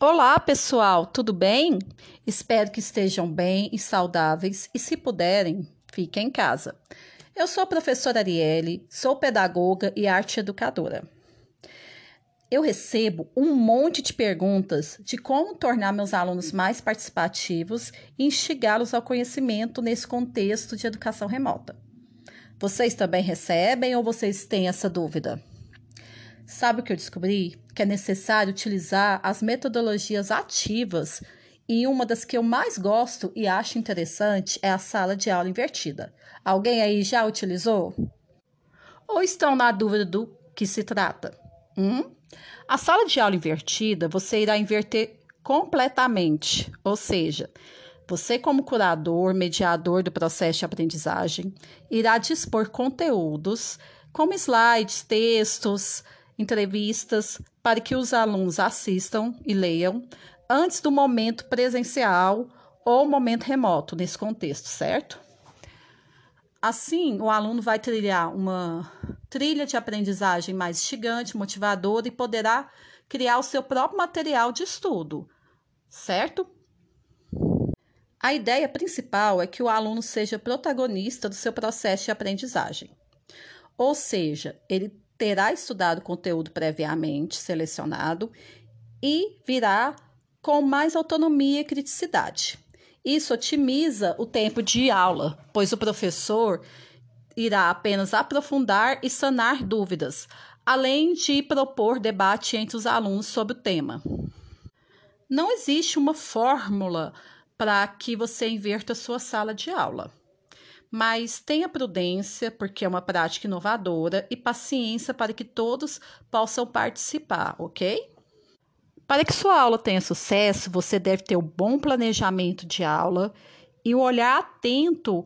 Olá, pessoal, tudo bem? Espero que estejam bem e saudáveis e, se puderem, fiquem em casa. Eu sou a professora Arielle, sou pedagoga e arte educadora. Eu recebo um monte de perguntas de como tornar meus alunos mais participativos e instigá-los ao conhecimento nesse contexto de educação remota. Vocês também recebem ou vocês têm essa dúvida? Sabe o que eu descobri? Que é necessário utilizar as metodologias ativas e uma das que eu mais gosto e acho interessante é a sala de aula invertida. Alguém aí já utilizou? Ou estão na dúvida do que se trata? Hum? A sala de aula invertida você irá inverter completamente, ou seja, você, como curador, mediador do processo de aprendizagem, irá dispor conteúdos como slides, textos, entrevistas para que os alunos assistam e leiam antes do momento presencial ou momento remoto nesse contexto, certo? Assim, o aluno vai trilhar uma trilha de aprendizagem mais instigante, motivadora e poderá criar o seu próprio material de estudo, certo? A ideia principal é que o aluno seja protagonista do seu processo de aprendizagem. Ou seja, ele terá estudado conteúdo previamente selecionado e virá com mais autonomia e criticidade. Isso otimiza o tempo de aula, pois o professor irá apenas aprofundar e sanar dúvidas, além de propor debate entre os alunos sobre o tema. Não existe uma fórmula para que você inverta sua sala de aula mas tenha prudência, porque é uma prática inovadora, e paciência para que todos possam participar, ok? Para que sua aula tenha sucesso, você deve ter um bom planejamento de aula e um olhar atento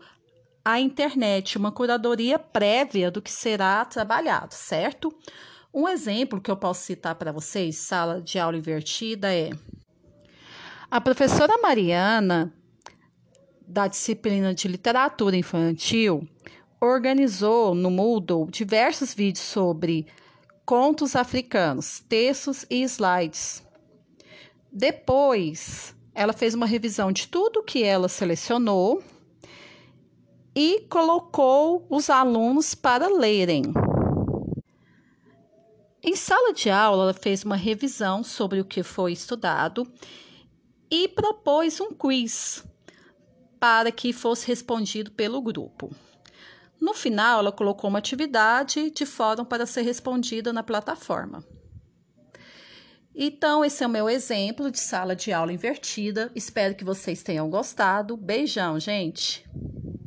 à internet, uma curadoria prévia do que será trabalhado, certo? Um exemplo que eu posso citar para vocês, sala de aula invertida, é a professora Mariana da disciplina de literatura infantil organizou no Moodle diversos vídeos sobre contos africanos, textos e slides. Depois, ela fez uma revisão de tudo que ela selecionou e colocou os alunos para lerem. Em sala de aula, ela fez uma revisão sobre o que foi estudado e propôs um quiz para que fosse respondido pelo grupo. No final, ela colocou uma atividade de fórum para ser respondida na plataforma. Então, esse é o meu exemplo de sala de aula invertida. Espero que vocês tenham gostado. Beijão, gente!